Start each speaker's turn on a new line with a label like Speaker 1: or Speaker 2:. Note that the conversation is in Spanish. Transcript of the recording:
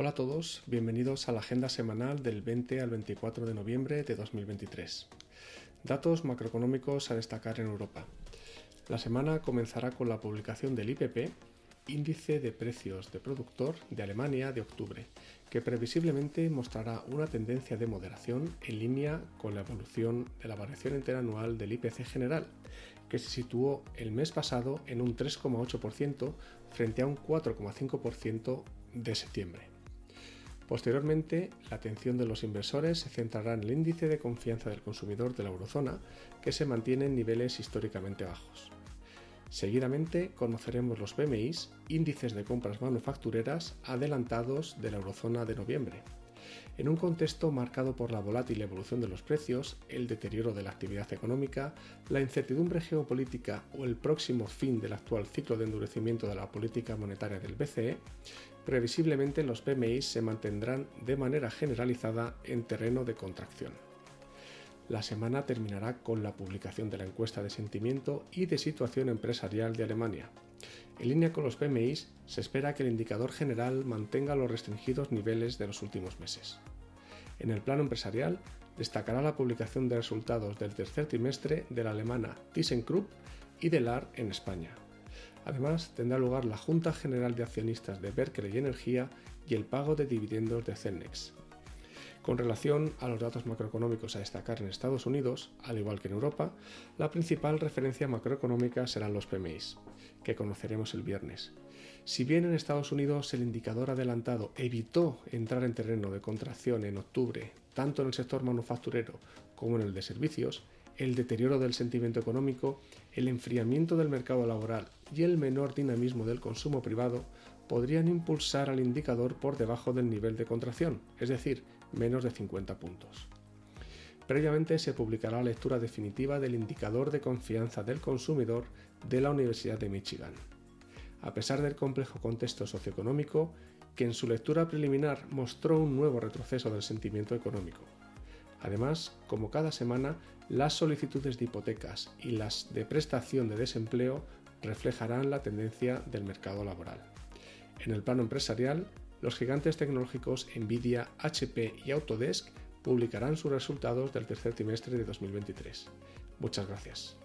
Speaker 1: Hola a todos, bienvenidos a la agenda semanal del 20 al 24 de noviembre de 2023. Datos macroeconómicos a destacar en Europa. La semana comenzará con la publicación del IPP, Índice de Precios de Productor de Alemania de octubre, que previsiblemente mostrará una tendencia de moderación en línea con la evolución de la variación interanual del IPC general, que se situó el mes pasado en un 3,8% frente a un 4,5% de septiembre. Posteriormente, la atención de los inversores se centrará en el índice de confianza del consumidor de la eurozona, que se mantiene en niveles históricamente bajos. Seguidamente conoceremos los PMIs, índices de compras manufactureras adelantados de la eurozona de noviembre. En un contexto marcado por la volátil evolución de los precios, el deterioro de la actividad económica, la incertidumbre geopolítica o el próximo fin del actual ciclo de endurecimiento de la política monetaria del BCE, previsiblemente los PMI se mantendrán de manera generalizada en terreno de contracción. La semana terminará con la publicación de la encuesta de sentimiento y de situación empresarial de Alemania. En línea con los PMIs, se espera que el indicador general mantenga los restringidos niveles de los últimos meses. En el plano empresarial, destacará la publicación de resultados del tercer trimestre de la alemana ThyssenKrupp y de LAR en España. Además, tendrá lugar la Junta General de Accionistas de Berkeley Energía y el pago de dividendos de Celnex. Con relación a los datos macroeconómicos a destacar en Estados Unidos, al igual que en Europa, la principal referencia macroeconómica serán los PMIs, que conoceremos el viernes. Si bien en Estados Unidos el indicador adelantado evitó entrar en terreno de contracción en octubre, tanto en el sector manufacturero como en el de servicios, el deterioro del sentimiento económico, el enfriamiento del mercado laboral y el menor dinamismo del consumo privado podrían impulsar al indicador por debajo del nivel de contracción, es decir, menos de 50 puntos. Previamente se publicará la lectura definitiva del indicador de confianza del consumidor de la Universidad de Michigan. A pesar del complejo contexto socioeconómico, que en su lectura preliminar mostró un nuevo retroceso del sentimiento económico. Además, como cada semana, las solicitudes de hipotecas y las de prestación de desempleo reflejarán la tendencia del mercado laboral. En el plano empresarial, los gigantes tecnológicos Nvidia, HP y Autodesk publicarán sus resultados del tercer trimestre de 2023. Muchas gracias.